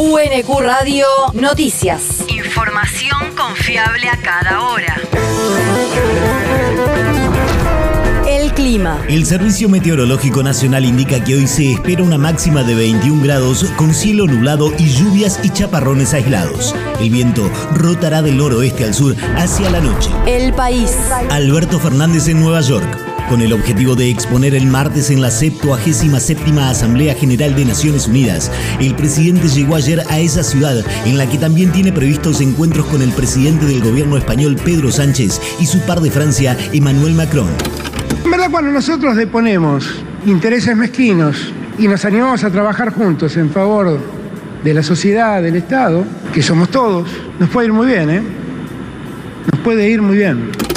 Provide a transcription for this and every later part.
UNQ Radio Noticias. Información confiable a cada hora. El clima. El Servicio Meteorológico Nacional indica que hoy se espera una máxima de 21 grados con cielo nublado y lluvias y chaparrones aislados. El viento rotará del noroeste al sur hacia la noche. El país. Alberto Fernández en Nueva York. Con el objetivo de exponer el martes en la 77 Asamblea General de Naciones Unidas, el presidente llegó ayer a esa ciudad en la que también tiene previstos encuentros con el presidente del gobierno español Pedro Sánchez y su par de Francia Emmanuel Macron. En verdad, cuando nosotros deponemos intereses mezquinos y nos animamos a trabajar juntos en favor de la sociedad, del Estado, que somos todos, nos puede ir muy bien, ¿eh? Nos puede ir muy bien.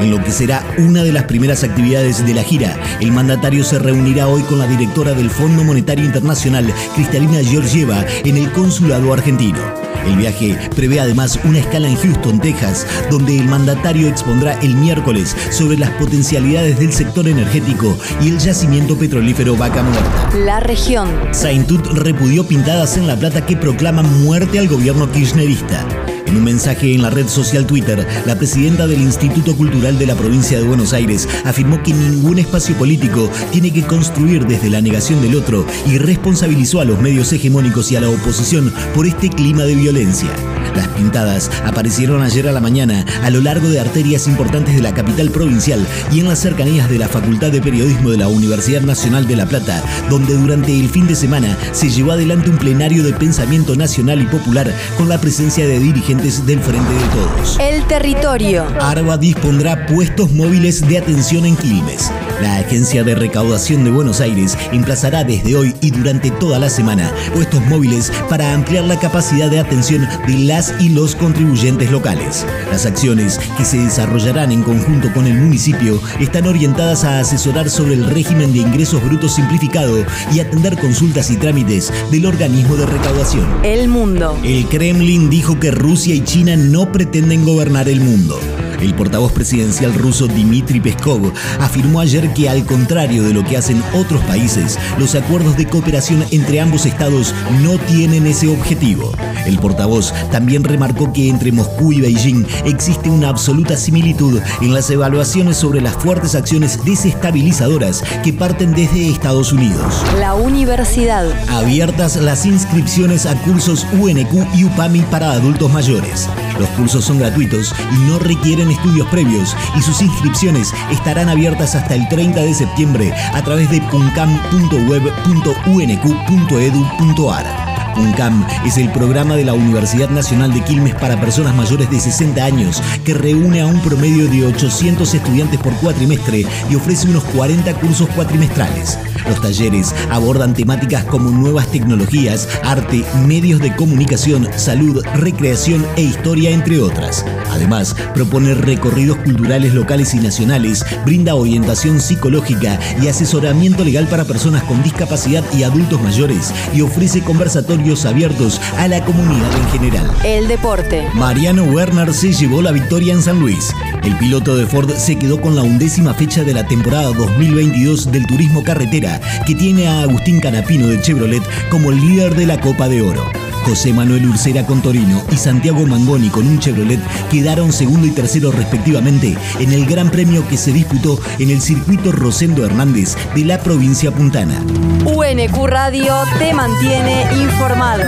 En lo que será una de las primeras actividades de la gira, el mandatario se reunirá hoy con la directora del Fondo Monetario Internacional, Cristalina Georgieva, en el consulado argentino. El viaje prevé además una escala en Houston, Texas, donde el mandatario expondrá el miércoles sobre las potencialidades del sector energético y el yacimiento petrolífero Vaca Muerta. La región. Saintut repudió pintadas en La Plata que proclaman muerte al gobierno kirchnerista. En un mensaje en la red social Twitter, la presidenta del Instituto Cultural de la provincia de Buenos Aires afirmó que ningún espacio político tiene que construir desde la negación del otro y responsabilizó a los medios hegemónicos y a la oposición por este clima de violencia. Las pintadas aparecieron ayer a la mañana a lo largo de arterias importantes de la capital provincial y en las cercanías de la Facultad de Periodismo de la Universidad Nacional de La Plata, donde durante el fin de semana se llevó adelante un plenario de pensamiento nacional y popular con la presencia de dirigentes del Frente de Todos. El territorio. Arba dispondrá puestos móviles de atención en Quilmes. La Agencia de Recaudación de Buenos Aires emplazará desde hoy y durante toda la semana puestos móviles para ampliar la capacidad de atención de las y los contribuyentes locales. Las acciones que se desarrollarán en conjunto con el municipio están orientadas a asesorar sobre el régimen de ingresos brutos simplificado y atender consultas y trámites del organismo de recaudación. El mundo. El Kremlin dijo que Rusia y China no pretenden gobernar el mundo. El portavoz presidencial ruso Dmitry Peskov afirmó ayer que al contrario de lo que hacen otros países, los acuerdos de cooperación entre ambos estados no tienen ese objetivo. El portavoz también remarcó que entre Moscú y Beijing existe una absoluta similitud en las evaluaciones sobre las fuertes acciones desestabilizadoras que parten desde Estados Unidos. La universidad. Abiertas las inscripciones a cursos UNQ y UPAMI para adultos mayores. Los cursos son gratuitos y no requieren estudios previos y sus inscripciones estarán abiertas hasta el 30 de septiembre a través de puncam.web.unq.edu.ar. UNCAM es el programa de la Universidad Nacional de Quilmes para personas mayores de 60 años que reúne a un promedio de 800 estudiantes por cuatrimestre y ofrece unos 40 cursos cuatrimestrales. Los talleres abordan temáticas como nuevas tecnologías, arte, medios de comunicación, salud, recreación e historia, entre otras. Además, propone recorridos culturales locales y nacionales, brinda orientación psicológica y asesoramiento legal para personas con discapacidad y adultos mayores y ofrece conversatorios abiertos a la comunidad en general. El deporte. Mariano Werner se llevó la victoria en San Luis. El piloto de Ford se quedó con la undécima fecha de la temporada 2022 del turismo carretera, que tiene a Agustín Canapino de Chevrolet como el líder de la Copa de Oro. José Manuel Ursera con Torino y Santiago Mangoni con un Chevrolet quedaron segundo y tercero respectivamente en el Gran Premio que se disputó en el circuito Rosendo Hernández de la provincia puntana. UNQ Radio te mantiene informado.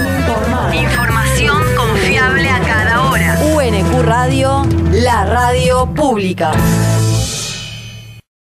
Información confiable a cada hora. UNQ Radio, la radio pública.